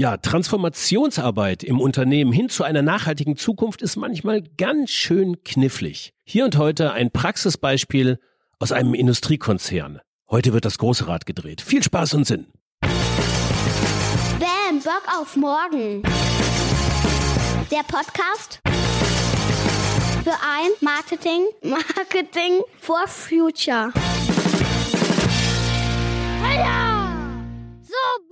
Ja, Transformationsarbeit im Unternehmen hin zu einer nachhaltigen Zukunft ist manchmal ganz schön knifflig. Hier und heute ein Praxisbeispiel aus einem Industriekonzern. Heute wird das große Rad gedreht. Viel Spaß und Sinn. Bam, Bock auf morgen. Der Podcast für ein Marketing, Marketing for Future. Heya! So!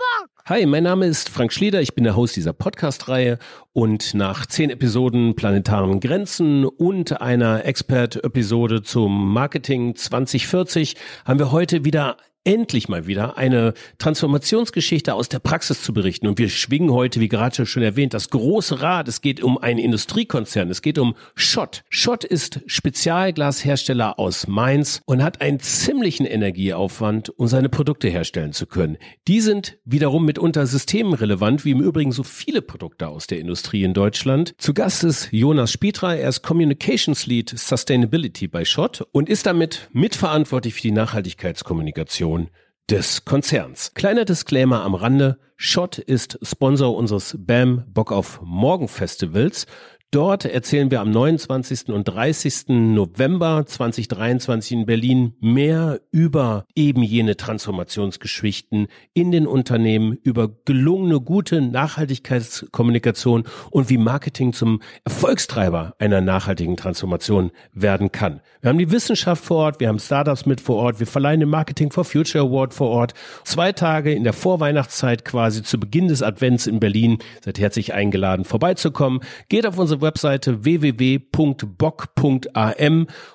Hi, mein Name ist Frank Schlieder, ich bin der Host dieser Podcast-Reihe und nach zehn Episoden Planetaren Grenzen und einer Expert-Episode zum Marketing 2040 haben wir heute wieder endlich mal wieder eine Transformationsgeschichte aus der Praxis zu berichten. Und wir schwingen heute, wie gerade schon erwähnt, das große Rad. Es geht um einen Industriekonzern. Es geht um Schott. Schott ist Spezialglashersteller aus Mainz und hat einen ziemlichen Energieaufwand, um seine Produkte herstellen zu können. Die sind wiederum mitunter systemrelevant, wie im Übrigen so viele Produkte aus der Industrie in Deutschland. Zu Gast ist Jonas Spietra. Er ist Communications Lead Sustainability bei Schott und ist damit mitverantwortlich für die Nachhaltigkeitskommunikation Organisation des Konzerns. Kleiner Disclaimer am Rande. Schott ist Sponsor unseres BAM Bock auf Morgen Festivals. Dort erzählen wir am 29. und 30. November 2023 in Berlin mehr über eben jene Transformationsgeschichten in den Unternehmen, über gelungene, gute Nachhaltigkeitskommunikation und wie Marketing zum Erfolgstreiber einer nachhaltigen Transformation werden kann. Wir haben die Wissenschaft vor Ort, wir haben Startups mit vor Ort, wir verleihen den Marketing for Future Award vor Ort. Zwei Tage in der Vorweihnachtszeit quasi zu Beginn des Advents in Berlin. Seid herzlich eingeladen, vorbeizukommen. Geht auf unsere Webseite www.bock.am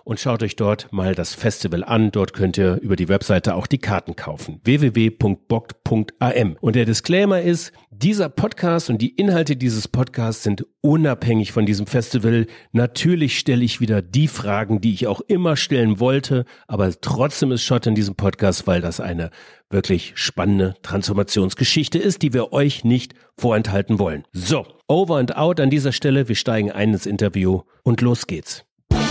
und schaut euch dort mal das Festival an. Dort könnt ihr über die Webseite auch die Karten kaufen. www.bock.am. Und der Disclaimer ist, dieser Podcast und die Inhalte dieses Podcasts sind unabhängig von diesem Festival. Natürlich stelle ich wieder die Fragen, die ich auch immer stellen wollte, aber trotzdem ist Schott in diesem Podcast, weil das eine wirklich spannende Transformationsgeschichte ist, die wir euch nicht vorenthalten wollen. So, over and out an dieser Stelle. Wir steigen ein ins Interview und los geht's. Bam,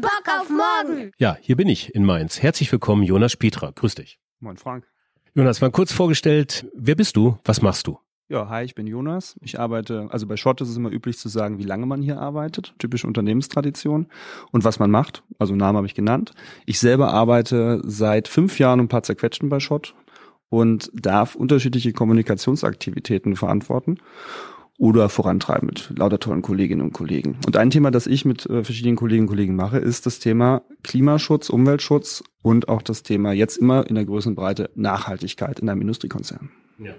Bock auf morgen. Ja, hier bin ich in Mainz. Herzlich willkommen, Jonas Spietra. Grüß dich. Moin Frank. Jonas, mal kurz vorgestellt, wer bist du? Was machst du? Ja, hi, ich bin Jonas. Ich arbeite, also bei Schott ist es immer üblich zu sagen, wie lange man hier arbeitet, typische Unternehmenstradition und was man macht. Also Namen habe ich genannt. Ich selber arbeite seit fünf Jahren und ein paar zerquetschen bei Schott und darf unterschiedliche Kommunikationsaktivitäten verantworten oder vorantreiben mit lauter tollen Kolleginnen und Kollegen. Und ein Thema, das ich mit äh, verschiedenen Kolleginnen und Kollegen mache, ist das Thema Klimaschutz, Umweltschutz und auch das Thema jetzt immer in der größeren Breite Nachhaltigkeit in einem Industriekonzern. Ja.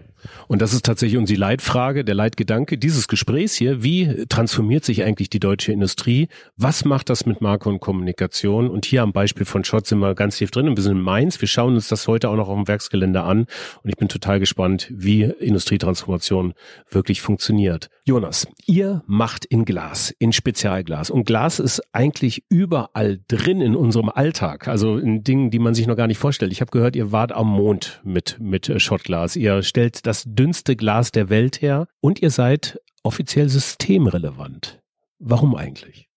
Und das ist tatsächlich unsere Leitfrage, der Leitgedanke dieses Gesprächs hier. Wie transformiert sich eigentlich die deutsche Industrie? Was macht das mit Marke und Kommunikation? Und hier am Beispiel von Schott sind wir ganz tief drin. Wir sind in Mainz. Wir schauen uns das heute auch noch auf dem Werksgelände an. Und ich bin total gespannt, wie Industrietransformation wirklich funktioniert. Jonas, ihr macht in Glas, in Spezialglas. Und Glas ist eigentlich überall drin in unserem Alltag. Also in Dingen, die man sich noch gar nicht vorstellt. Ich habe gehört, ihr wart am Mond mit, mit Schottglas. Ihr stellt das dünnste Glas der Welt her und ihr seid offiziell systemrelevant. Warum eigentlich?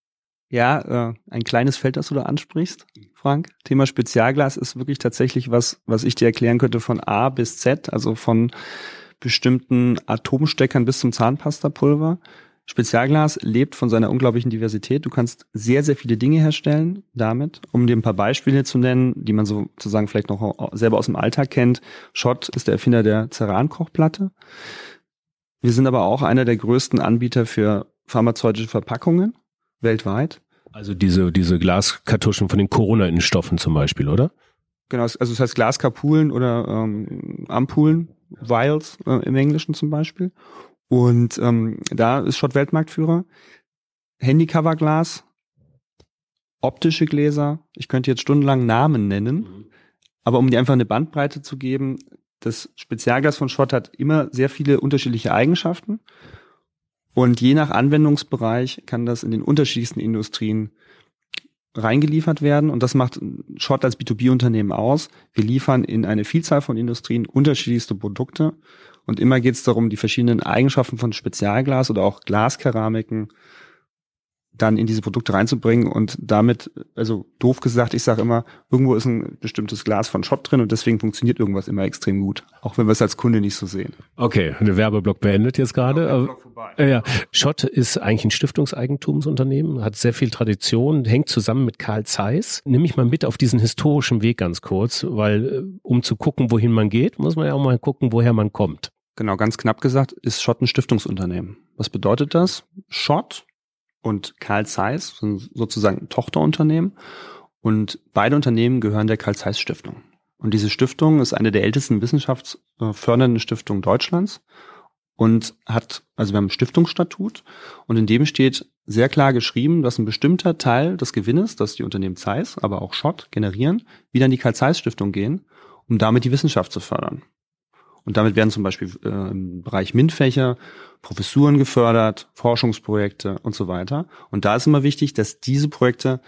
Ja, äh, ein kleines Feld, das du da ansprichst, Frank. Thema Spezialglas ist wirklich tatsächlich was, was ich dir erklären könnte von A bis Z, also von bestimmten Atomsteckern bis zum Zahnpastapulver. Spezialglas lebt von seiner unglaublichen Diversität. Du kannst sehr, sehr viele Dinge herstellen damit. Um dir ein paar Beispiele zu nennen, die man sozusagen vielleicht noch selber aus dem Alltag kennt. Schott ist der Erfinder der Ceran-Kochplatte. Wir sind aber auch einer der größten Anbieter für pharmazeutische Verpackungen weltweit. Also diese, diese Glaskartuschen von den Corona-Innenstoffen zum Beispiel, oder? Genau, also das heißt Glaskapulen oder ähm, Ampullen, Vials äh, im Englischen zum Beispiel. Und ähm, da ist Schott Weltmarktführer. Handycoverglas, optische Gläser. Ich könnte jetzt stundenlang Namen nennen, mhm. aber um dir einfach eine Bandbreite zu geben, das Spezialglas von Schott hat immer sehr viele unterschiedliche Eigenschaften. Und je nach Anwendungsbereich kann das in den unterschiedlichsten Industrien reingeliefert werden. Und das macht Schott als B2B-Unternehmen aus. Wir liefern in eine Vielzahl von Industrien unterschiedlichste Produkte und immer geht es darum, die verschiedenen Eigenschaften von Spezialglas oder auch Glaskeramiken dann in diese Produkte reinzubringen und damit, also doof gesagt, ich sage immer, irgendwo ist ein bestimmtes Glas von Schott drin und deswegen funktioniert irgendwas immer extrem gut, auch wenn wir es als Kunde nicht so sehen. Okay, der Werbeblock beendet jetzt gerade. Äh, ja, Schott ist eigentlich ein Stiftungseigentumsunternehmen, hat sehr viel Tradition, hängt zusammen mit Karl Zeiss. Nimm mich mal mit auf diesen historischen Weg ganz kurz, weil äh, um zu gucken, wohin man geht, muss man ja auch mal gucken, woher man kommt. Genau, ganz knapp gesagt, ist Schott ein Stiftungsunternehmen. Was bedeutet das? Schott und Carl Zeiss sind sozusagen Tochterunternehmen und beide Unternehmen gehören der Carl Zeiss Stiftung. Und diese Stiftung ist eine der ältesten wissenschaftsfördernden Stiftungen Deutschlands und hat, also wir haben ein Stiftungsstatut und in dem steht sehr klar geschrieben, dass ein bestimmter Teil des Gewinnes, das die Unternehmen Zeiss, aber auch Schott generieren, wieder in die Carl Zeiss Stiftung gehen, um damit die Wissenschaft zu fördern. Und damit werden zum Beispiel äh, im Bereich MINT-Fächer Professuren gefördert, Forschungsprojekte und so weiter. Und da ist immer wichtig, dass diese Projekte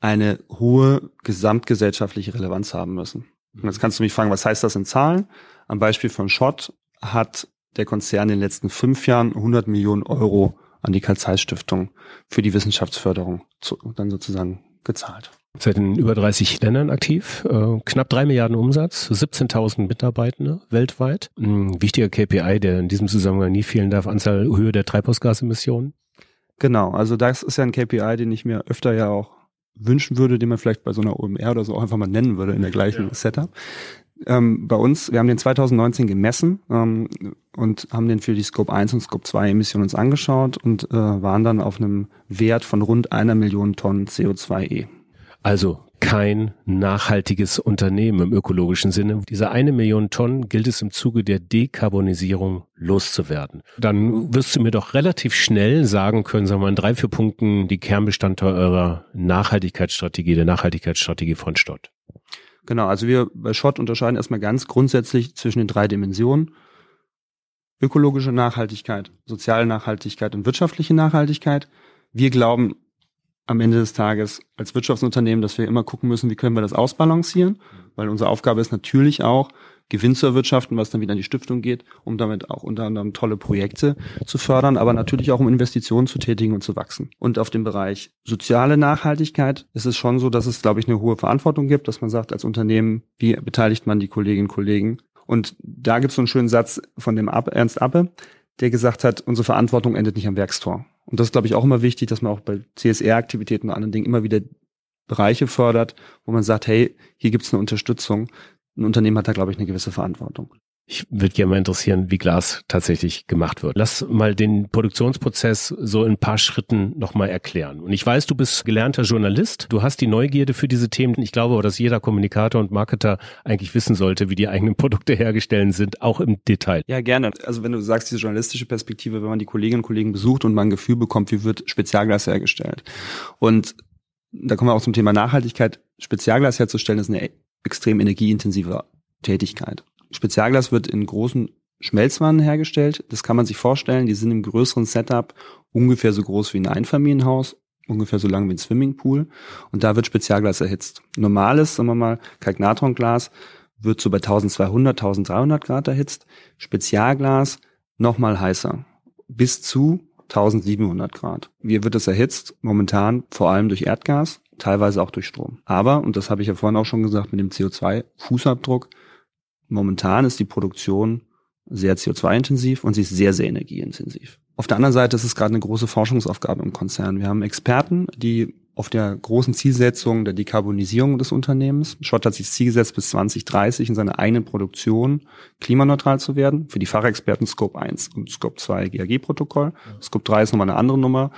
eine hohe gesamtgesellschaftliche Relevanz haben müssen. Und jetzt kannst du mich fragen, was heißt das in Zahlen? Am Beispiel von Schott hat der Konzern in den letzten fünf Jahren 100 Millionen Euro an die Karl-Zeiss-Stiftung für die Wissenschaftsförderung zu, dann sozusagen gezahlt. Seid in über 30 Ländern aktiv, äh, knapp drei Milliarden Umsatz, 17.000 Mitarbeitende weltweit. Ein wichtiger KPI, der in diesem Zusammenhang nie fehlen darf, Anzahl Höhe der Treibhausgasemissionen. Genau, also das ist ja ein KPI, den ich mir öfter ja auch wünschen würde, den man vielleicht bei so einer OMR oder so auch einfach mal nennen würde in der gleichen ja. Setup. Ähm, bei uns, wir haben den 2019 gemessen ähm, und haben den für die Scope 1 und Scope 2 Emissionen uns angeschaut und äh, waren dann auf einem Wert von rund einer Million Tonnen CO2e. Also kein nachhaltiges Unternehmen im ökologischen Sinne. Diese eine Million Tonnen gilt es im Zuge der Dekarbonisierung loszuwerden. Dann wirst du mir doch relativ schnell sagen können, sagen wir mal in drei, vier Punkten die Kernbestandteile eurer Nachhaltigkeitsstrategie, der Nachhaltigkeitsstrategie von Stott. Genau, also wir bei Schott unterscheiden erstmal ganz grundsätzlich zwischen den drei Dimensionen. Ökologische Nachhaltigkeit, soziale Nachhaltigkeit und wirtschaftliche Nachhaltigkeit. Wir glauben, am Ende des Tages als Wirtschaftsunternehmen, dass wir immer gucken müssen, wie können wir das ausbalancieren, weil unsere Aufgabe ist natürlich auch, Gewinn zu erwirtschaften, was dann wieder an die Stiftung geht, um damit auch unter anderem tolle Projekte zu fördern, aber natürlich auch um Investitionen zu tätigen und zu wachsen. Und auf dem Bereich soziale Nachhaltigkeit ist es schon so, dass es, glaube ich, eine hohe Verantwortung gibt, dass man sagt, als Unternehmen, wie beteiligt man die Kolleginnen und Kollegen? Und da gibt es so einen schönen Satz von dem Ernst Appe, der gesagt hat, unsere Verantwortung endet nicht am Werkstor. Und das ist, glaube ich, auch immer wichtig, dass man auch bei CSR-Aktivitäten und anderen Dingen immer wieder Bereiche fördert, wo man sagt, hey, hier gibt es eine Unterstützung. Ein Unternehmen hat da, glaube ich, eine gewisse Verantwortung. Ich würde gerne mal interessieren, wie Glas tatsächlich gemacht wird. Lass mal den Produktionsprozess so in ein paar Schritten nochmal erklären. Und ich weiß, du bist gelernter Journalist. Du hast die Neugierde für diese Themen. Ich glaube aber, dass jeder Kommunikator und Marketer eigentlich wissen sollte, wie die eigenen Produkte hergestellt sind, auch im Detail. Ja, gerne. Also wenn du sagst, diese journalistische Perspektive, wenn man die Kolleginnen und Kollegen besucht und man ein Gefühl bekommt, wie wird Spezialglas hergestellt. Und da kommen wir auch zum Thema Nachhaltigkeit. Spezialglas herzustellen ist eine extrem energieintensive Tätigkeit. Spezialglas wird in großen Schmelzwannen hergestellt. Das kann man sich vorstellen. Die sind im größeren Setup ungefähr so groß wie ein Einfamilienhaus, ungefähr so lang wie ein Swimmingpool. Und da wird Spezialglas erhitzt. Normales, sagen wir mal, Kalknatronglas wird so bei 1200, 1300 Grad erhitzt. Spezialglas nochmal heißer. Bis zu 1700 Grad. Wie wird es erhitzt? Momentan vor allem durch Erdgas, teilweise auch durch Strom. Aber, und das habe ich ja vorhin auch schon gesagt, mit dem CO2-Fußabdruck, Momentan ist die Produktion sehr CO2-intensiv und sie ist sehr, sehr energieintensiv. Auf der anderen Seite ist es gerade eine große Forschungsaufgabe im Konzern. Wir haben Experten, die auf der großen Zielsetzung der Dekarbonisierung des Unternehmens. Schott hat sich das Ziel gesetzt, bis 2030 in seiner eigenen Produktion klimaneutral zu werden. Für die Fachexperten Scope 1 und Scope 2 GAG-Protokoll. Scope 3 ist nochmal eine andere Nummer.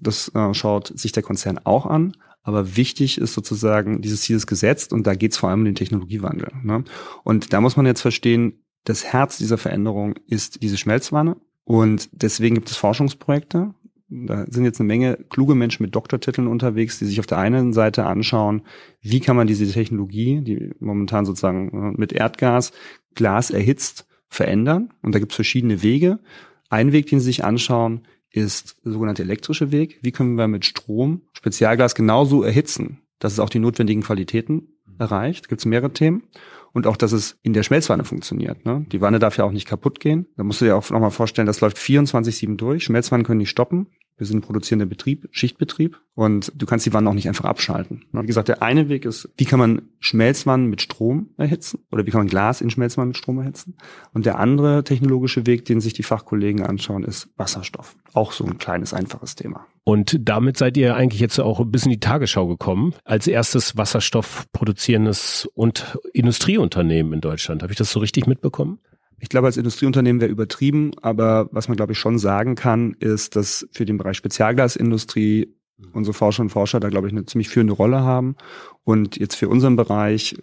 Das äh, schaut sich der Konzern auch an. Aber wichtig ist sozusagen, dieses Ziel ist gesetzt und da geht es vor allem um den Technologiewandel. Ne? Und da muss man jetzt verstehen, das Herz dieser Veränderung ist diese Schmelzwanne. Und deswegen gibt es Forschungsprojekte. Da sind jetzt eine Menge kluge Menschen mit Doktortiteln unterwegs, die sich auf der einen Seite anschauen, wie kann man diese Technologie, die momentan sozusagen äh, mit Erdgas Glas erhitzt, verändern. Und da gibt es verschiedene Wege. Ein Weg, den sie sich anschauen, ist der sogenannte elektrische Weg. Wie können wir mit Strom Spezialglas genauso erhitzen, dass es auch die notwendigen Qualitäten erreicht? Da gibt es mehrere Themen. Und auch, dass es in der Schmelzwanne funktioniert. Ne? Die Wanne darf ja auch nicht kaputt gehen. Da musst du dir auch nochmal vorstellen, das läuft 24-7 durch. Schmelzwannen können nicht stoppen. Wir sind ein produzierender Betrieb, Schichtbetrieb und du kannst die Wannen auch nicht einfach abschalten. Wie gesagt, der eine Weg ist, wie kann man Schmelzwannen mit Strom erhitzen oder wie kann man Glas in Schmelzwannen mit Strom erhitzen? Und der andere technologische Weg, den sich die Fachkollegen anschauen, ist Wasserstoff. Auch so ein kleines, einfaches Thema. Und damit seid ihr eigentlich jetzt auch ein bisschen in die Tagesschau gekommen, als erstes Wasserstoff produzierendes und Industrieunternehmen in Deutschland. Habe ich das so richtig mitbekommen? Ich glaube, als Industrieunternehmen wäre übertrieben, aber was man, glaube ich, schon sagen kann, ist, dass für den Bereich Spezialglasindustrie unsere Forscher und Forscher da, glaube ich, eine ziemlich führende Rolle haben. Und jetzt für unseren Bereich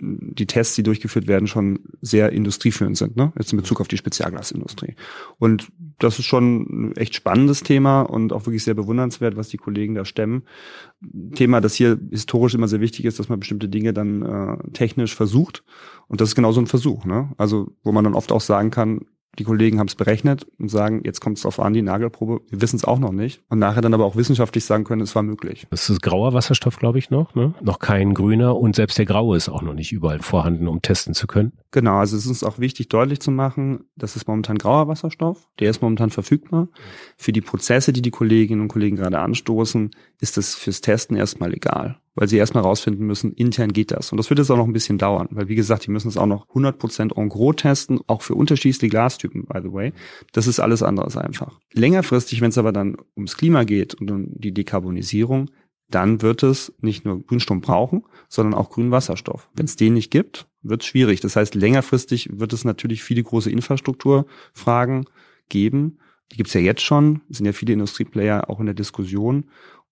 die Tests, die durchgeführt werden, schon sehr industrieführend sind, ne? Jetzt in Bezug auf die Spezialglasindustrie. Und das ist schon ein echt spannendes Thema und auch wirklich sehr bewundernswert, was die Kollegen da stemmen. Thema, das hier historisch immer sehr wichtig ist, dass man bestimmte Dinge dann äh, technisch versucht. Und das ist genau so ein Versuch, ne? Also, wo man dann oft auch sagen kann, die Kollegen haben es berechnet und sagen, jetzt kommt es darauf an, die Nagelprobe, wir wissen es auch noch nicht. Und nachher dann aber auch wissenschaftlich sagen können, es war möglich. Das ist grauer Wasserstoff, glaube ich, noch, ne? Noch kein grüner und selbst der graue ist auch noch nicht überall vorhanden, um testen zu können. Genau, also es ist uns auch wichtig, deutlich zu machen, das ist momentan grauer Wasserstoff, der ist momentan verfügbar. Für die Prozesse, die die Kolleginnen und Kollegen gerade anstoßen, ist das fürs Testen erstmal egal weil sie erstmal rausfinden müssen, intern geht das. Und das wird jetzt auch noch ein bisschen dauern, weil wie gesagt, die müssen es auch noch 100% en gros testen, auch für unterschiedliche Glastypen, by the way. Das ist alles anderes einfach. Längerfristig, wenn es aber dann ums Klima geht und um die Dekarbonisierung, dann wird es nicht nur Grünstrom brauchen, sondern auch grünen Wasserstoff. Wenn es den nicht gibt, wird es schwierig. Das heißt, längerfristig wird es natürlich viele große Infrastrukturfragen geben. Die gibt es ja jetzt schon, es sind ja viele Industrieplayer auch in der Diskussion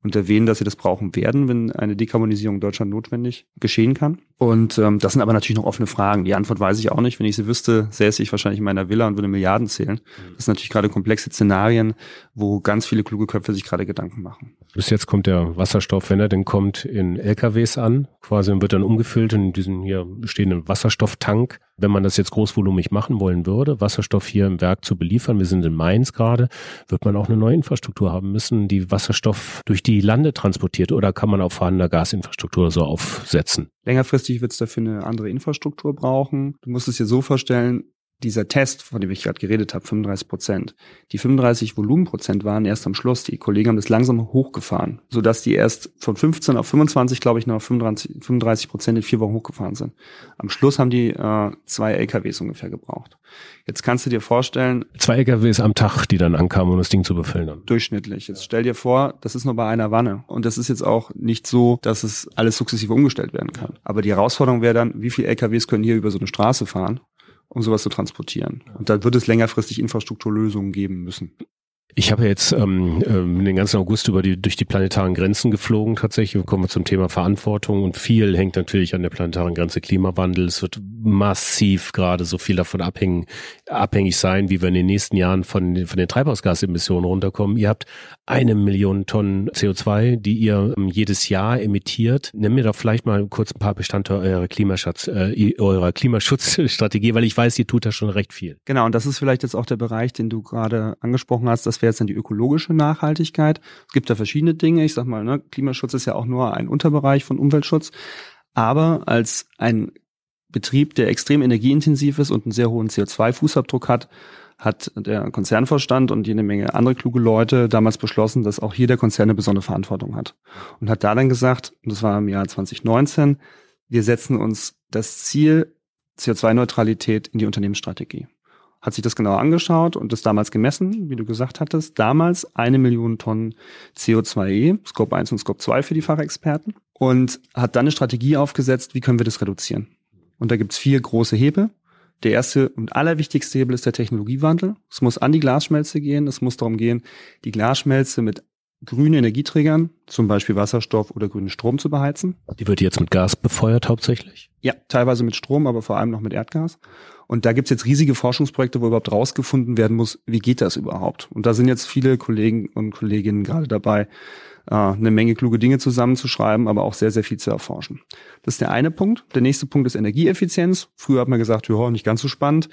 und erwähnen, dass sie das brauchen werden, wenn eine Dekarbonisierung in Deutschland notwendig geschehen kann. Und ähm, das sind aber natürlich noch offene Fragen. Die Antwort weiß ich auch nicht. Wenn ich sie wüsste, säße ich wahrscheinlich in meiner Villa und würde Milliarden zählen. Mhm. Das sind natürlich gerade komplexe Szenarien, wo ganz viele kluge Köpfe sich gerade Gedanken machen. Bis jetzt kommt der Wasserstoff, wenn er denn kommt, in LKWs an, quasi und wird dann umgefüllt in diesen hier stehenden Wasserstofftank. Wenn man das jetzt großvolumig machen wollen würde, Wasserstoff hier im Werk zu beliefern, wir sind in Mainz gerade, wird man auch eine neue Infrastruktur haben müssen, die Wasserstoff durch die Lande transportiert oder kann man auf vorhandener Gasinfrastruktur so aufsetzen? Längerfristig wird es dafür eine andere Infrastruktur brauchen. Du musst es dir so vorstellen, dieser Test, von dem ich gerade geredet habe, 35 Prozent, die 35 Volumenprozent waren erst am Schluss. Die Kollegen haben das langsam hochgefahren, sodass die erst von 15 auf 25, glaube ich, noch auf 35, 35 Prozent in vier Wochen hochgefahren sind. Am Schluss haben die äh, zwei LKWs ungefähr gebraucht. Jetzt kannst du dir vorstellen. Zwei LKWs am Tag, die dann ankamen, um das Ding zu befüllen. Haben. Durchschnittlich. Jetzt stell dir vor, das ist nur bei einer Wanne. Und das ist jetzt auch nicht so, dass es alles sukzessive umgestellt werden kann. Aber die Herausforderung wäre dann, wie viele LKWs können hier über so eine Straße fahren? Um sowas zu transportieren. Und da wird es längerfristig Infrastrukturlösungen geben müssen. Ich habe jetzt ähm, ähm, den ganzen August über die durch die planetaren Grenzen geflogen tatsächlich. Wir kommen zum Thema Verantwortung und viel hängt natürlich an der planetaren Grenze Klimawandel. Es wird massiv gerade so viel davon abhängen, abhängig sein, wie wir in den nächsten Jahren von, von den Treibhausgasemissionen runterkommen. Ihr habt eine Million Tonnen CO2, die ihr ähm, jedes Jahr emittiert. Nimm mir doch vielleicht mal kurz ein paar Bestandteile eurer Klimaschutz, äh, eurer Klimaschutzstrategie, weil ich weiß, ihr tut da schon recht viel. Genau, und das ist vielleicht jetzt auch der Bereich, den du gerade angesprochen hast. Das wäre jetzt dann die ökologische Nachhaltigkeit. Es gibt da verschiedene Dinge. Ich sag mal, ne, Klimaschutz ist ja auch nur ein Unterbereich von Umweltschutz. Aber als ein Betrieb, der extrem energieintensiv ist und einen sehr hohen CO2-Fußabdruck hat, hat der Konzernvorstand und jede Menge andere kluge Leute damals beschlossen, dass auch hier der Konzern eine besondere Verantwortung hat. Und hat da dann gesagt, und das war im Jahr 2019, wir setzen uns das Ziel CO2-Neutralität in die Unternehmensstrategie. Hat sich das genau angeschaut und das damals gemessen, wie du gesagt hattest. Damals eine Million Tonnen CO2e, Scope 1 und Scope 2 für die Fachexperten. Und hat dann eine Strategie aufgesetzt, wie können wir das reduzieren. Und da gibt's vier große Hebel. Der erste und allerwichtigste Hebel ist der Technologiewandel. Es muss an die Glasschmelze gehen. Es muss darum gehen, die Glasschmelze mit grünen Energieträgern, zum Beispiel Wasserstoff oder grünen Strom zu beheizen. Die wird jetzt mit Gas befeuert hauptsächlich? Ja, teilweise mit Strom, aber vor allem noch mit Erdgas. Und da gibt's jetzt riesige Forschungsprojekte, wo überhaupt rausgefunden werden muss, wie geht das überhaupt? Und da sind jetzt viele Kollegen und Kolleginnen gerade dabei, äh, eine Menge kluge Dinge zusammenzuschreiben, aber auch sehr, sehr viel zu erforschen. Das ist der eine Punkt. Der nächste Punkt ist Energieeffizienz. Früher hat man gesagt, ja, nicht ganz so spannend.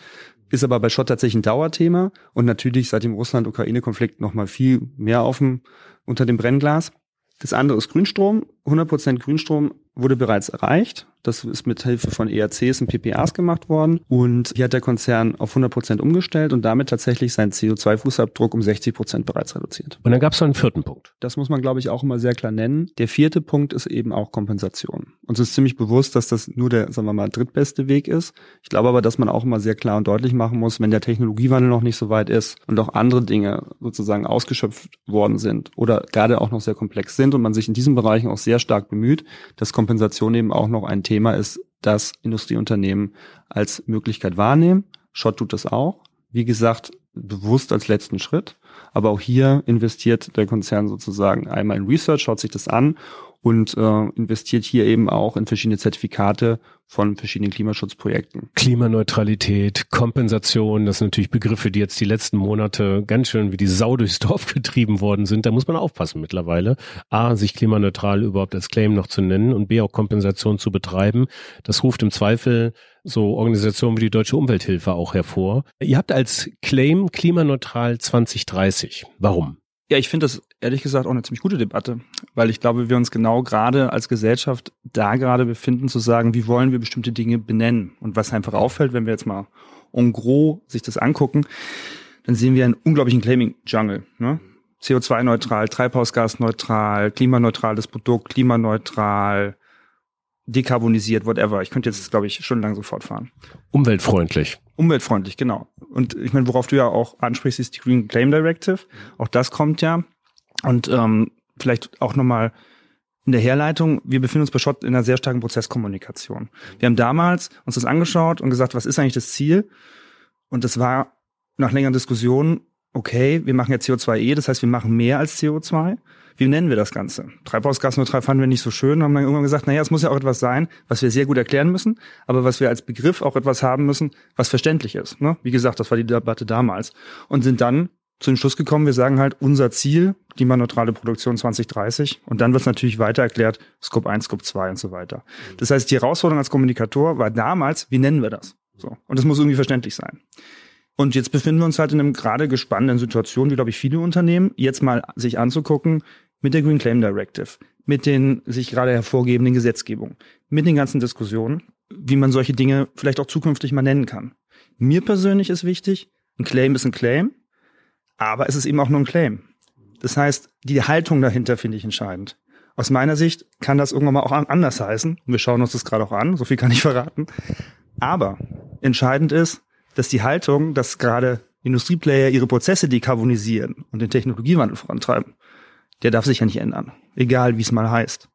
Ist aber bei Schott tatsächlich ein Dauerthema und natürlich seit dem Russland-Ukraine-Konflikt noch mal viel mehr auf dem, unter dem Brennglas. Das andere ist Grünstrom 100% Grünstrom wurde bereits erreicht. Das ist mit Hilfe von ERCs und PPAs gemacht worden. Und hier hat der Konzern auf 100 Prozent umgestellt und damit tatsächlich seinen CO2-Fußabdruck um 60 Prozent bereits reduziert. Und dann gab es noch einen vierten Punkt. Das muss man, glaube ich, auch immer sehr klar nennen. Der vierte Punkt ist eben auch Kompensation. Uns ist ziemlich bewusst, dass das nur der, sagen wir mal, drittbeste Weg ist. Ich glaube aber, dass man auch immer sehr klar und deutlich machen muss, wenn der Technologiewandel noch nicht so weit ist und auch andere Dinge sozusagen ausgeschöpft worden sind oder gerade auch noch sehr komplex sind und man sich in diesen Bereichen auch sehr stark bemüht, dass Kompensation eben auch noch ein Thema ist, das Industrieunternehmen als Möglichkeit wahrnehmen. Schott tut das auch. Wie gesagt, bewusst als letzten Schritt. Aber auch hier investiert der Konzern sozusagen einmal in Research, schaut sich das an und äh, investiert hier eben auch in verschiedene Zertifikate von verschiedenen Klimaschutzprojekten. Klimaneutralität, Kompensation, das sind natürlich Begriffe, die jetzt die letzten Monate ganz schön wie die Sau durchs Dorf getrieben worden sind. Da muss man aufpassen mittlerweile. A, sich klimaneutral überhaupt als Claim noch zu nennen und B, auch Kompensation zu betreiben. Das ruft im Zweifel so Organisationen wie die Deutsche Umwelthilfe auch hervor. Ihr habt als Claim klimaneutral 2030. Warum? Ja, ich finde das ehrlich gesagt auch eine ziemlich gute Debatte, weil ich glaube, wir uns genau gerade als Gesellschaft da gerade befinden, zu sagen, wie wollen wir bestimmte Dinge benennen. Und was einfach auffällt, wenn wir jetzt mal en gros sich das angucken, dann sehen wir einen unglaublichen Claiming-Jungle. Ne? CO2-neutral, Treibhausgasneutral, klimaneutrales Produkt, klimaneutral, dekarbonisiert, whatever. Ich könnte jetzt, glaube ich, schon lang so fortfahren. Umweltfreundlich. Umweltfreundlich, genau. Und ich meine, worauf du ja auch ansprichst, ist die Green Claim Directive. Auch das kommt ja. Und ähm, vielleicht auch nochmal in der Herleitung, wir befinden uns bei Schott in einer sehr starken Prozesskommunikation. Wir haben damals uns das angeschaut und gesagt, was ist eigentlich das Ziel? Und das war nach längeren Diskussionen, okay, wir machen ja CO2e, das heißt, wir machen mehr als CO2 wie nennen wir das Ganze? Treibhausgasneutral fanden wir nicht so schön, haben dann irgendwann gesagt, naja, es muss ja auch etwas sein, was wir sehr gut erklären müssen, aber was wir als Begriff auch etwas haben müssen, was verständlich ist. Ne? Wie gesagt, das war die Debatte damals. Und sind dann zu dem Schluss gekommen, wir sagen halt, unser Ziel, klimaneutrale Produktion 2030. Und dann wird es natürlich weiter erklärt, Scope 1, Scope 2 und so weiter. Das heißt, die Herausforderung als Kommunikator war damals, wie nennen wir das? So. Und das muss irgendwie verständlich sein. Und jetzt befinden wir uns halt in einem gerade gespannten Situation, wie glaube ich viele Unternehmen, jetzt mal sich anzugucken, mit der Green Claim Directive, mit den sich gerade hervorgebenden Gesetzgebungen, mit den ganzen Diskussionen, wie man solche Dinge vielleicht auch zukünftig mal nennen kann. Mir persönlich ist wichtig, ein Claim ist ein Claim, aber es ist eben auch nur ein Claim. Das heißt, die Haltung dahinter finde ich entscheidend. Aus meiner Sicht kann das irgendwann mal auch anders heißen. Wir schauen uns das gerade auch an, so viel kann ich verraten. Aber entscheidend ist, dass die Haltung, dass gerade Industrieplayer ihre Prozesse dekarbonisieren und den Technologiewandel vorantreiben, der darf sich ja nicht ändern. Egal, wie es mal heißt.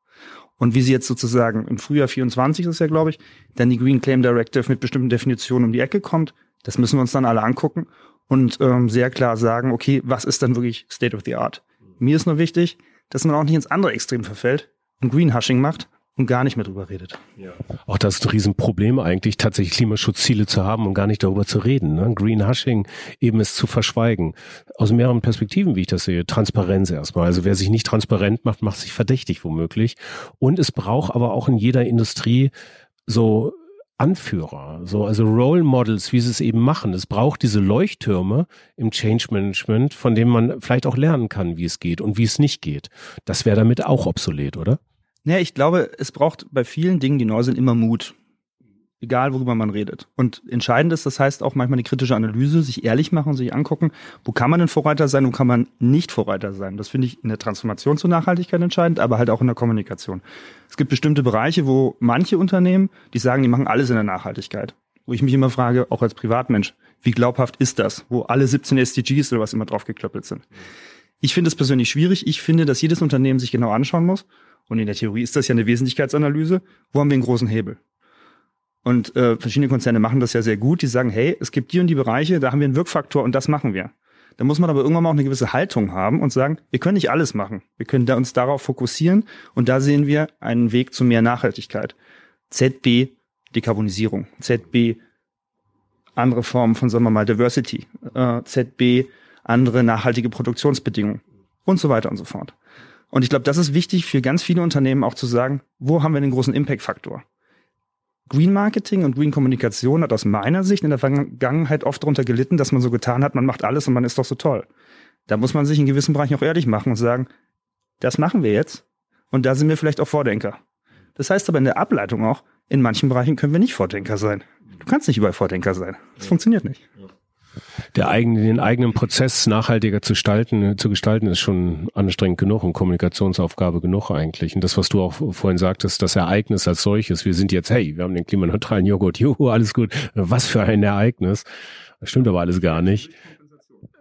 Und wie sie jetzt sozusagen im Frühjahr 24 ist ja, glaube ich, dann die Green Claim Directive mit bestimmten Definitionen um die Ecke kommt, das müssen wir uns dann alle angucken und ähm, sehr klar sagen, okay, was ist dann wirklich State of the Art? Mir ist nur wichtig, dass man auch nicht ins andere Extrem verfällt und Greenhushing macht und gar nicht mehr drüber redet. Ja. Auch das ist ein Riesenproblem eigentlich, tatsächlich Klimaschutzziele zu haben und gar nicht darüber zu reden. Ne? Greenhushing eben es zu verschweigen. Aus mehreren Perspektiven, wie ich das sehe. Transparenz erstmal. Also wer sich nicht transparent macht, macht sich verdächtig womöglich. Und es braucht aber auch in jeder Industrie so Anführer, so also Role Models, wie sie es eben machen. Es braucht diese Leuchttürme im Change Management, von denen man vielleicht auch lernen kann, wie es geht und wie es nicht geht. Das wäre damit auch obsolet, oder? Naja, ich glaube, es braucht bei vielen Dingen, die neu sind, immer Mut. Egal, worüber man redet. Und entscheidend ist, das heißt auch manchmal eine kritische Analyse, sich ehrlich machen, sich angucken, wo kann man denn Vorreiter sein, wo kann man nicht Vorreiter sein. Das finde ich in der Transformation zur Nachhaltigkeit entscheidend, aber halt auch in der Kommunikation. Es gibt bestimmte Bereiche, wo manche Unternehmen, die sagen, die machen alles in der Nachhaltigkeit. Wo ich mich immer frage, auch als Privatmensch, wie glaubhaft ist das, wo alle 17 SDGs oder was immer draufgeklöppelt sind. Ich finde es persönlich schwierig. Ich finde, dass jedes Unternehmen sich genau anschauen muss und in der Theorie ist das ja eine Wesentlichkeitsanalyse. Wo haben wir einen großen Hebel? Und äh, verschiedene Konzerne machen das ja sehr gut. Die sagen, hey, es gibt die und die Bereiche, da haben wir einen Wirkfaktor und das machen wir. Da muss man aber irgendwann mal auch eine gewisse Haltung haben und sagen, wir können nicht alles machen. Wir können da uns darauf fokussieren und da sehen wir einen Weg zu mehr Nachhaltigkeit. ZB Dekarbonisierung, ZB andere Formen von, sagen wir mal, Diversity, äh, ZB andere nachhaltige Produktionsbedingungen und so weiter und so fort. Und ich glaube, das ist wichtig für ganz viele Unternehmen auch zu sagen, wo haben wir den großen Impact-Faktor? Green Marketing und Green Kommunikation hat aus meiner Sicht in der Vergangenheit oft darunter gelitten, dass man so getan hat, man macht alles und man ist doch so toll. Da muss man sich in gewissen Bereichen auch ehrlich machen und sagen, das machen wir jetzt. Und da sind wir vielleicht auch Vordenker. Das heißt aber in der Ableitung auch, in manchen Bereichen können wir nicht Vordenker sein. Du kannst nicht überall Vordenker sein. Das funktioniert nicht. Der eigene, den eigenen Prozess nachhaltiger zu gestalten, zu gestalten, ist schon anstrengend genug und Kommunikationsaufgabe genug eigentlich. Und das, was du auch vorhin sagtest, das Ereignis als solches, wir sind jetzt, hey, wir haben den klimaneutralen Joghurt, juhu, alles gut. Was für ein Ereignis. Das stimmt aber alles gar nicht.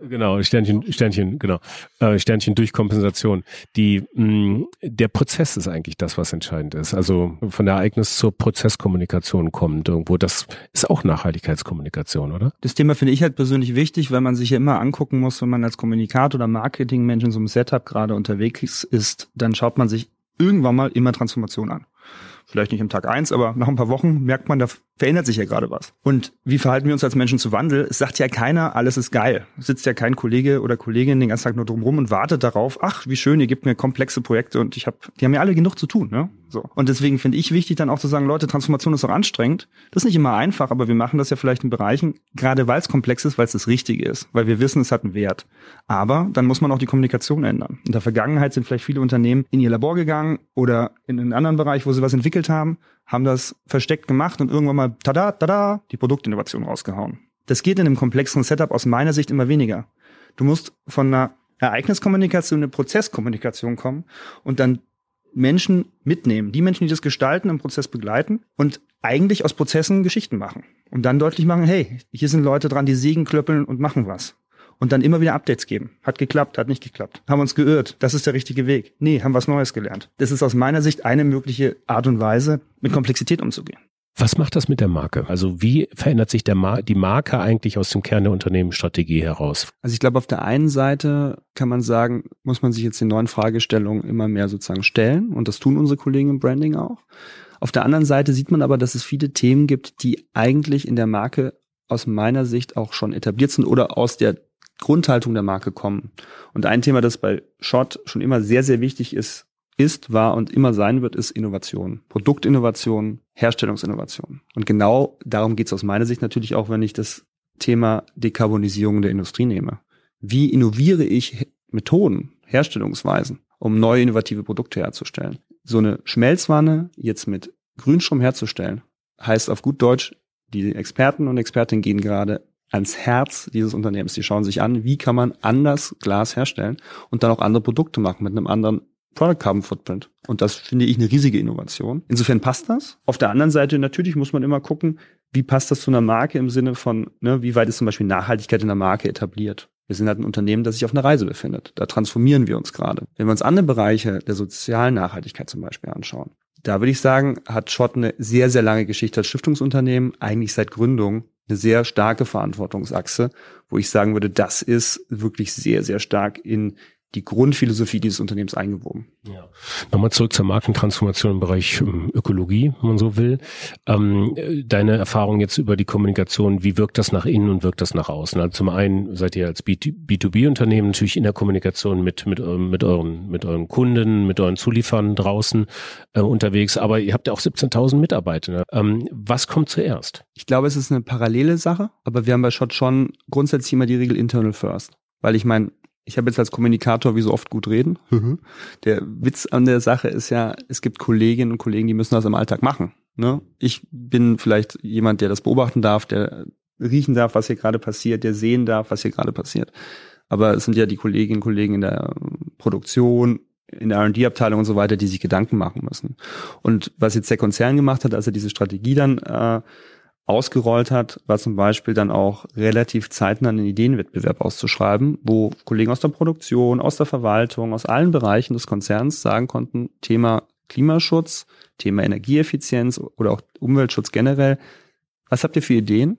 Genau, Sternchen, Sternchen, genau. Äh, Sternchen durch Kompensation. Die, mh, der Prozess ist eigentlich das, was entscheidend ist. Also von der Ereignis zur Prozesskommunikation kommt irgendwo. Das ist auch Nachhaltigkeitskommunikation, oder? Das Thema finde ich halt persönlich wichtig, weil man sich ja immer angucken muss, wenn man als Kommunikator oder Marketingmensch in so einem Setup gerade unterwegs ist, dann schaut man sich irgendwann mal immer Transformation an vielleicht nicht am Tag eins, aber nach ein paar Wochen merkt man, da verändert sich ja gerade was. Und wie verhalten wir uns als Menschen zu Wandel? Es sagt ja keiner, alles ist geil. Sitzt ja kein Kollege oder Kollegin den ganzen Tag nur drumrum und wartet darauf, ach, wie schön, ihr gebt mir komplexe Projekte und ich habe, die haben ja alle genug zu tun, ne? So. Und deswegen finde ich wichtig, dann auch zu sagen, Leute, Transformation ist auch anstrengend. Das ist nicht immer einfach, aber wir machen das ja vielleicht in Bereichen, gerade weil es komplex ist, weil es das Richtige ist, weil wir wissen, es hat einen Wert. Aber dann muss man auch die Kommunikation ändern. In der Vergangenheit sind vielleicht viele Unternehmen in ihr Labor gegangen oder in einen anderen Bereich, wo sie was entwickelt haben, haben das versteckt gemacht und irgendwann mal, tada, tada, die Produktinnovation rausgehauen. Das geht in einem komplexen Setup aus meiner Sicht immer weniger. Du musst von einer Ereigniskommunikation eine Prozesskommunikation kommen und dann Menschen mitnehmen. Die Menschen, die das gestalten, im Prozess begleiten und eigentlich aus Prozessen Geschichten machen. Und dann deutlich machen, hey, hier sind Leute dran, die sägen, klöppeln und machen was. Und dann immer wieder Updates geben. Hat geklappt, hat nicht geklappt. Haben uns geirrt. Das ist der richtige Weg. Nee, haben was Neues gelernt. Das ist aus meiner Sicht eine mögliche Art und Weise, mit Komplexität umzugehen. Was macht das mit der Marke? Also wie verändert sich der Mar die Marke eigentlich aus dem Kern der Unternehmensstrategie heraus? Also ich glaube, auf der einen Seite kann man sagen, muss man sich jetzt den neuen Fragestellungen immer mehr sozusagen stellen. Und das tun unsere Kollegen im Branding auch. Auf der anderen Seite sieht man aber, dass es viele Themen gibt, die eigentlich in der Marke aus meiner Sicht auch schon etabliert sind oder aus der Grundhaltung der Marke kommen. Und ein Thema, das bei Shot schon immer sehr, sehr wichtig ist, ist, war und immer sein wird, ist Innovation. Produktinnovation, Herstellungsinnovation. Und genau darum geht es aus meiner Sicht natürlich auch, wenn ich das Thema Dekarbonisierung der Industrie nehme. Wie innoviere ich Methoden, Herstellungsweisen, um neue innovative Produkte herzustellen? So eine Schmelzwanne jetzt mit Grünstrom herzustellen, heißt auf gut Deutsch, die Experten und Expertinnen gehen gerade ans Herz dieses Unternehmens. Die schauen sich an, wie kann man anders Glas herstellen und dann auch andere Produkte machen mit einem anderen Product Carbon Footprint. Und das finde ich eine riesige Innovation. Insofern passt das. Auf der anderen Seite natürlich muss man immer gucken, wie passt das zu einer Marke im Sinne von, ne, wie weit ist zum Beispiel Nachhaltigkeit in der Marke etabliert. Wir sind halt ein Unternehmen, das sich auf einer Reise befindet. Da transformieren wir uns gerade. Wenn wir uns andere Bereiche der sozialen Nachhaltigkeit zum Beispiel anschauen, da würde ich sagen, hat Schott eine sehr, sehr lange Geschichte als Stiftungsunternehmen, eigentlich seit Gründung eine sehr starke Verantwortungsachse, wo ich sagen würde, das ist wirklich sehr, sehr stark in die Grundphilosophie dieses Unternehmens eingewoben. Ja. Nochmal zurück zur Markentransformation im Bereich ähm, Ökologie, wenn man so will. Ähm, deine Erfahrung jetzt über die Kommunikation, wie wirkt das nach innen und wirkt das nach außen? Also zum einen seid ihr als B2B-Unternehmen natürlich in der Kommunikation mit, mit, ähm, mit, euren, mit euren Kunden, mit euren Zulieferern draußen äh, unterwegs, aber ihr habt ja auch 17.000 Mitarbeiter. Ähm, was kommt zuerst? Ich glaube, es ist eine parallele Sache, aber wir haben bei Shot schon grundsätzlich immer die Regel Internal First. Weil ich meine, ich habe jetzt als Kommunikator wie so oft gut reden. Mhm. Der Witz an der Sache ist ja, es gibt Kolleginnen und Kollegen, die müssen das im Alltag machen. Ne? Ich bin vielleicht jemand, der das beobachten darf, der riechen darf, was hier gerade passiert, der sehen darf, was hier gerade passiert. Aber es sind ja die Kolleginnen und Kollegen in der Produktion, in der R&D-Abteilung und so weiter, die sich Gedanken machen müssen. Und was jetzt der Konzern gemacht hat, als er diese Strategie dann äh, ausgerollt hat, war zum Beispiel dann auch relativ zeitnah einen Ideenwettbewerb auszuschreiben, wo Kollegen aus der Produktion, aus der Verwaltung, aus allen Bereichen des Konzerns sagen konnten, Thema Klimaschutz, Thema Energieeffizienz oder auch Umweltschutz generell. Was habt ihr für Ideen?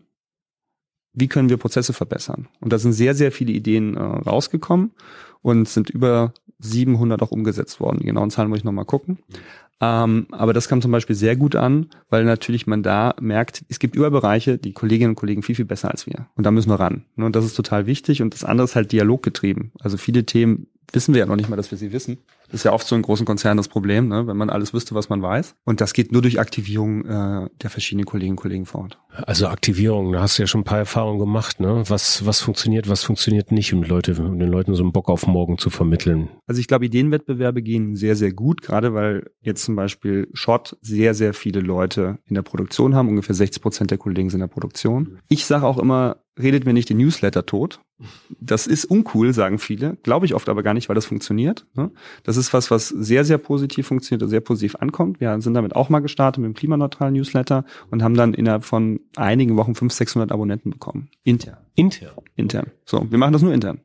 Wie können wir Prozesse verbessern? Und da sind sehr, sehr viele Ideen äh, rausgekommen und sind über 700 auch umgesetzt worden. Die genauen Zahlen muss ich nochmal gucken. Ähm, aber das kam zum Beispiel sehr gut an, weil natürlich man da merkt, es gibt Überbereiche, die Kolleginnen und Kollegen viel, viel besser als wir. Und da müssen wir ran. Ne, und das ist total wichtig. Und das andere ist halt dialoggetrieben. Also viele Themen wissen wir ja noch nicht mal, dass wir sie wissen. Das ist ja oft so in großen Konzernen das Problem, ne? wenn man alles wüsste, was man weiß. Und das geht nur durch Aktivierung äh, der verschiedenen Kolleginnen und Kollegen vor Ort. Also Aktivierung, da hast du ja schon ein paar Erfahrungen gemacht, ne? Was, was funktioniert, was funktioniert nicht, um Leute, um den Leuten so einen Bock auf morgen zu vermitteln. Also ich glaube, Ideenwettbewerbe gehen sehr, sehr gut, gerade weil jetzt zum Beispiel Shot sehr, sehr viele Leute in der Produktion haben. Ungefähr 60 Prozent der Kollegen sind in der Produktion. Ich sage auch immer, redet mir nicht den Newsletter tot. Das ist uncool, sagen viele. Glaube ich oft aber gar nicht, weil das funktioniert. Ne? Das ist was, was sehr, sehr positiv funktioniert und sehr positiv ankommt. Wir sind damit auch mal gestartet mit dem klimaneutralen Newsletter und haben dann innerhalb von einigen Wochen 500, 600 Abonnenten bekommen. Intern. Intern. Intern. So, wir machen das nur intern.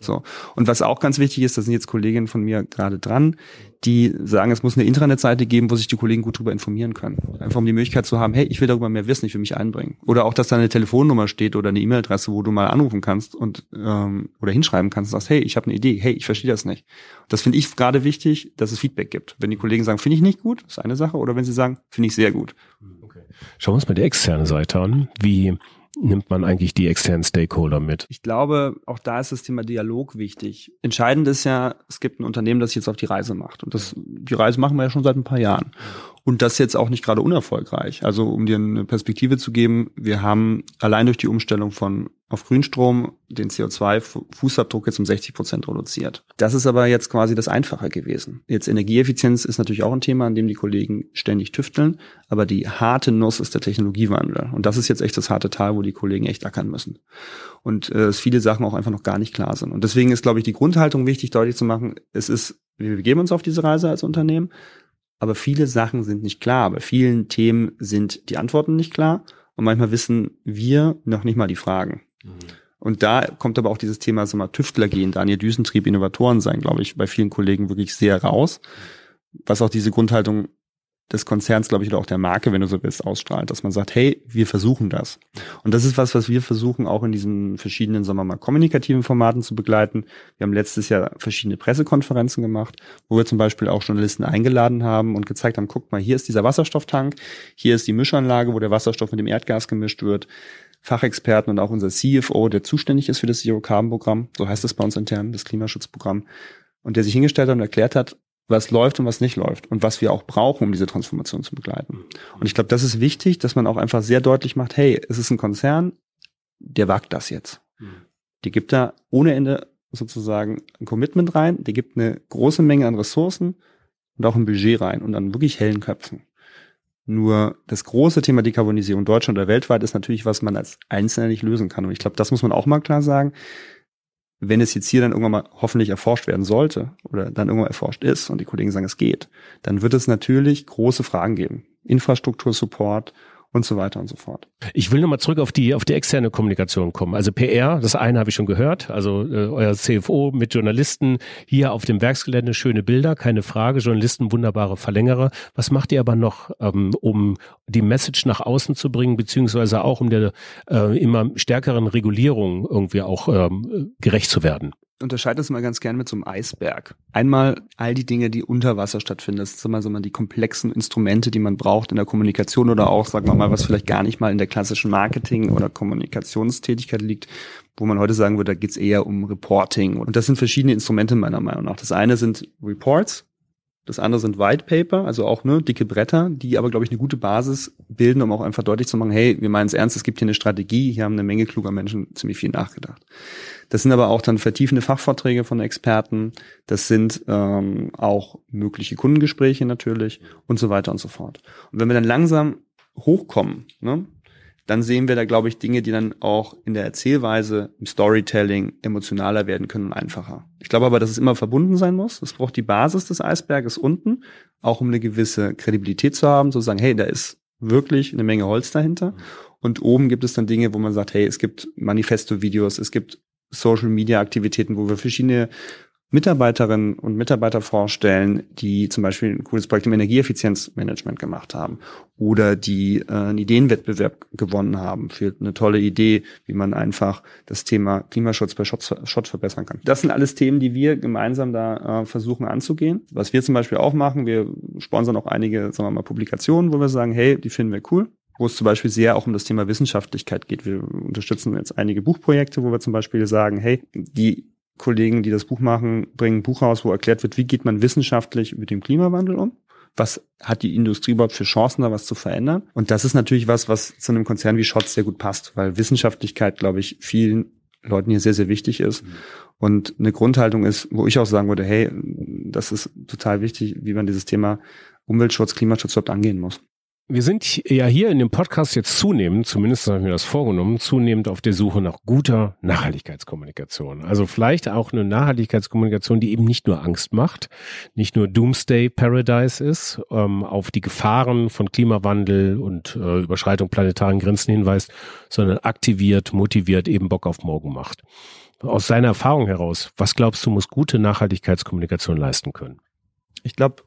So. Und was auch ganz wichtig ist, da sind jetzt Kolleginnen von mir gerade dran, die sagen, es muss eine Internetseite geben, wo sich die Kollegen gut darüber informieren können. Einfach um die Möglichkeit zu haben, hey, ich will darüber mehr wissen, ich will mich einbringen. Oder auch, dass da eine Telefonnummer steht oder eine E-Mail-Adresse, wo du mal anrufen kannst und ähm, oder hinschreiben kannst und sagst, hey, ich habe eine Idee, hey, ich verstehe das nicht. Das finde ich gerade wichtig, dass es Feedback gibt. Wenn die Kollegen sagen, finde ich nicht gut, ist eine Sache, oder wenn sie sagen, finde ich sehr gut. Okay. Schauen wir uns mal die externe Seite an. Wie nimmt man eigentlich die externen Stakeholder mit? Ich glaube, auch da ist das Thema Dialog wichtig. Entscheidend ist ja, es gibt ein Unternehmen, das jetzt auf die Reise macht. Und das, die Reise machen wir ja schon seit ein paar Jahren. Und das jetzt auch nicht gerade unerfolgreich. Also um dir eine Perspektive zu geben, wir haben allein durch die Umstellung von auf Grünstrom den CO2-Fußabdruck jetzt um 60 Prozent reduziert. Das ist aber jetzt quasi das Einfache gewesen. Jetzt Energieeffizienz ist natürlich auch ein Thema, an dem die Kollegen ständig tüfteln, aber die harte Nuss ist der Technologiewandel. Und das ist jetzt echt das harte Tal, wo die Kollegen echt ackern müssen. Und äh, es viele Sachen auch einfach noch gar nicht klar sind. Und deswegen ist, glaube ich, die Grundhaltung wichtig, deutlich zu machen, es ist, wir begeben uns auf diese Reise als Unternehmen, aber viele Sachen sind nicht klar. Bei vielen Themen sind die Antworten nicht klar. Und manchmal wissen wir noch nicht mal die Fragen. Mhm. Und da kommt aber auch dieses Thema, so mal Tüftler gehen, Daniel Düsentrieb, Innovatoren sein, glaube ich, bei vielen Kollegen wirklich sehr raus. Was auch diese Grundhaltung des Konzerns, glaube ich, oder auch der Marke, wenn du so willst, ausstrahlt, dass man sagt, hey, wir versuchen das. Und das ist was, was wir versuchen, auch in diesen verschiedenen, sagen wir mal, kommunikativen Formaten zu begleiten. Wir haben letztes Jahr verschiedene Pressekonferenzen gemacht, wo wir zum Beispiel auch Journalisten eingeladen haben und gezeigt haben, guck mal, hier ist dieser Wasserstofftank, hier ist die Mischanlage, wo der Wasserstoff mit dem Erdgas gemischt wird. Fachexperten und auch unser CFO, der zuständig ist für das Zero Carbon Programm, so heißt es bei uns intern, das Klimaschutzprogramm, und der sich hingestellt hat und erklärt hat, was läuft und was nicht läuft und was wir auch brauchen, um diese Transformation zu begleiten. Und ich glaube, das ist wichtig, dass man auch einfach sehr deutlich macht, hey, es ist ein Konzern, der wagt das jetzt. Mhm. Die gibt da ohne Ende sozusagen ein Commitment rein, die gibt eine große Menge an Ressourcen und auch ein Budget rein und an wirklich hellen Köpfen. Nur das große Thema Dekarbonisierung Deutschland oder weltweit ist natürlich, was man als Einzelner nicht lösen kann. Und ich glaube, das muss man auch mal klar sagen. Wenn es jetzt hier dann irgendwann mal hoffentlich erforscht werden sollte oder dann irgendwann erforscht ist und die Kollegen sagen, es geht, dann wird es natürlich große Fragen geben. Infrastruktursupport, und so weiter und so fort. Ich will nochmal zurück auf die, auf die externe Kommunikation kommen. Also PR, das eine habe ich schon gehört, also äh, euer CFO mit Journalisten hier auf dem Werksgelände, schöne Bilder, keine Frage, Journalisten wunderbare Verlängerer. Was macht ihr aber noch, ähm, um die Message nach außen zu bringen, beziehungsweise auch um der äh, immer stärkeren Regulierung irgendwie auch ähm, gerecht zu werden? Unterscheide das mal ganz gern mit so einem Eisberg. Einmal all die Dinge, die unter Wasser stattfinden. Das sind immer so mal die komplexen Instrumente, die man braucht in der Kommunikation oder auch, sagen wir mal, was vielleicht gar nicht mal in der klassischen Marketing- oder Kommunikationstätigkeit liegt, wo man heute sagen würde, da geht's eher um Reporting. Und das sind verschiedene Instrumente meiner Meinung nach. Das eine sind Reports, das andere sind White Paper, also auch ne, dicke Bretter, die aber, glaube ich, eine gute Basis bilden, um auch einfach deutlich zu machen, hey, wir meinen es ernst, es gibt hier eine Strategie, hier haben eine Menge kluger Menschen ziemlich viel nachgedacht. Das sind aber auch dann vertiefende Fachvorträge von Experten, das sind ähm, auch mögliche Kundengespräche natürlich und so weiter und so fort. Und wenn wir dann langsam hochkommen, ne, dann sehen wir da, glaube ich, Dinge, die dann auch in der Erzählweise, im Storytelling emotionaler werden können und einfacher. Ich glaube aber, dass es immer verbunden sein muss. Es braucht die Basis des Eisberges unten, auch um eine gewisse Kredibilität zu haben, zu sagen, hey, da ist wirklich eine Menge Holz dahinter. Und oben gibt es dann Dinge, wo man sagt, hey, es gibt Manifesto-Videos, es gibt Social-Media-Aktivitäten, wo wir verschiedene Mitarbeiterinnen und Mitarbeiter vorstellen, die zum Beispiel ein cooles Projekt im Energieeffizienzmanagement gemacht haben oder die äh, einen Ideenwettbewerb gewonnen haben für eine tolle Idee, wie man einfach das Thema Klimaschutz bei Schott, Schott verbessern kann. Das sind alles Themen, die wir gemeinsam da äh, versuchen anzugehen. Was wir zum Beispiel auch machen, wir sponsern auch einige, sagen wir mal, Publikationen, wo wir sagen, hey, die finden wir cool wo es zum Beispiel sehr auch um das Thema Wissenschaftlichkeit geht. Wir unterstützen jetzt einige Buchprojekte, wo wir zum Beispiel sagen, hey, die Kollegen, die das Buch machen, bringen ein Buch raus, wo erklärt wird, wie geht man wissenschaftlich mit dem Klimawandel um. Was hat die Industrie überhaupt für Chancen, da was zu verändern? Und das ist natürlich was, was zu einem Konzern wie Schott sehr gut passt, weil Wissenschaftlichkeit, glaube ich, vielen Leuten hier sehr, sehr wichtig ist. Mhm. Und eine Grundhaltung ist, wo ich auch sagen würde, hey, das ist total wichtig, wie man dieses Thema Umweltschutz, Klimaschutz überhaupt angehen muss. Wir sind ja hier in dem Podcast jetzt zunehmend, zumindest habe ich mir das vorgenommen, zunehmend auf der Suche nach guter Nachhaltigkeitskommunikation. Also vielleicht auch eine Nachhaltigkeitskommunikation, die eben nicht nur Angst macht, nicht nur Doomsday Paradise ist, ähm, auf die Gefahren von Klimawandel und äh, Überschreitung planetaren Grenzen hinweist, sondern aktiviert, motiviert, eben Bock auf morgen macht. Aus seiner Erfahrung heraus, was glaubst du, muss gute Nachhaltigkeitskommunikation leisten können? Ich glaube,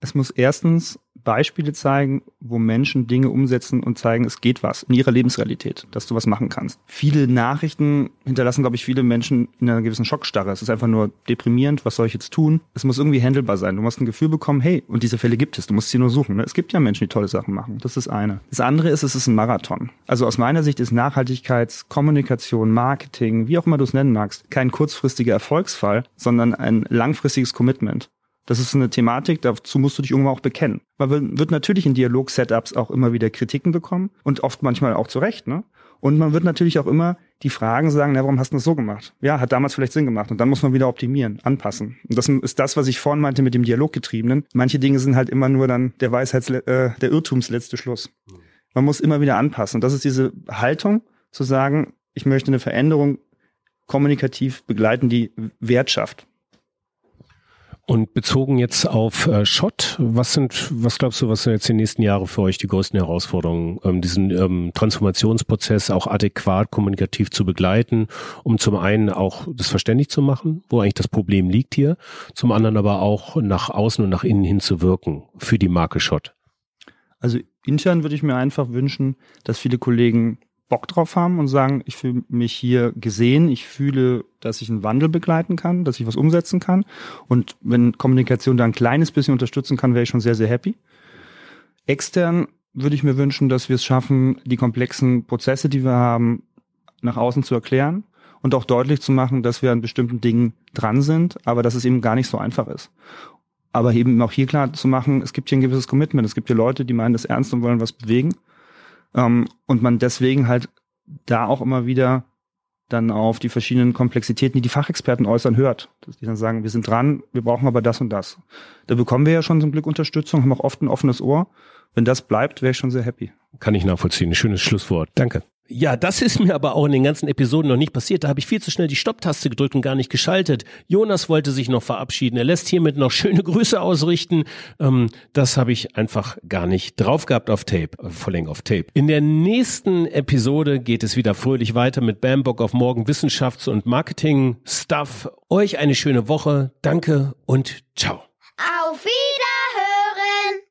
es muss erstens Beispiele zeigen, wo Menschen Dinge umsetzen und zeigen, es geht was in ihrer Lebensrealität, dass du was machen kannst. Viele Nachrichten hinterlassen, glaube ich, viele Menschen in einer gewissen Schockstarre. Es ist einfach nur deprimierend, was soll ich jetzt tun? Es muss irgendwie handelbar sein. Du musst ein Gefühl bekommen, hey, und diese Fälle gibt es, du musst sie nur suchen. Ne? Es gibt ja Menschen, die tolle Sachen machen. Das ist eine. Das andere ist, es ist ein Marathon. Also aus meiner Sicht ist Nachhaltigkeitskommunikation, Marketing, wie auch immer du es nennen magst, kein kurzfristiger Erfolgsfall, sondern ein langfristiges Commitment. Das ist eine Thematik, dazu musst du dich irgendwann auch bekennen. Man wird natürlich in Dialog-Setups auch immer wieder Kritiken bekommen und oft manchmal auch zu Recht, ne? Und man wird natürlich auch immer die Fragen sagen, na, warum hast du das so gemacht? Ja, hat damals vielleicht Sinn gemacht. Und dann muss man wieder optimieren, anpassen. Und das ist das, was ich vorhin meinte mit dem Dialoggetriebenen. Manche Dinge sind halt immer nur dann der Weisheits, äh, der Irrtumsletzte Schluss. Man muss immer wieder anpassen. Und das ist diese Haltung, zu sagen, ich möchte eine Veränderung kommunikativ begleiten, die Wert schafft. Und bezogen jetzt auf äh, Schott, was sind, was glaubst du, was sind jetzt die nächsten Jahre für euch die größten Herausforderungen, ähm, diesen ähm, Transformationsprozess auch adäquat kommunikativ zu begleiten, um zum einen auch das verständlich zu machen, wo eigentlich das Problem liegt hier, zum anderen aber auch nach außen und nach innen hin zu wirken für die Marke Schott? Also intern würde ich mir einfach wünschen, dass viele Kollegen Bock drauf haben und sagen, ich fühle mich hier gesehen, ich fühle, dass ich einen Wandel begleiten kann, dass ich was umsetzen kann. Und wenn Kommunikation da ein kleines bisschen unterstützen kann, wäre ich schon sehr, sehr happy. Extern würde ich mir wünschen, dass wir es schaffen, die komplexen Prozesse, die wir haben, nach außen zu erklären und auch deutlich zu machen, dass wir an bestimmten Dingen dran sind, aber dass es eben gar nicht so einfach ist. Aber eben auch hier klar zu machen, es gibt hier ein gewisses Commitment. Es gibt hier Leute, die meinen das ernst und wollen was bewegen. Ähm, und man deswegen halt da auch immer wieder dann auf die verschiedenen Komplexitäten, die die Fachexperten äußern, hört. Dass die dann sagen, wir sind dran, wir brauchen aber das und das. Da bekommen wir ja schon zum Glück Unterstützung, haben auch oft ein offenes Ohr. Wenn das bleibt, wäre ich schon sehr happy. Kann ich nachvollziehen. Schönes Schlusswort. Danke. Ja, das ist mir aber auch in den ganzen Episoden noch nicht passiert. Da habe ich viel zu schnell die Stopptaste gedrückt und gar nicht geschaltet. Jonas wollte sich noch verabschieden. Er lässt hiermit noch schöne Grüße ausrichten. Ähm, das habe ich einfach gar nicht drauf gehabt auf Tape, äh, Volling auf Tape. In der nächsten Episode geht es wieder fröhlich weiter mit Bambock auf Morgen Wissenschafts- und Marketing-Stuff. Euch eine schöne Woche. Danke und ciao. Auf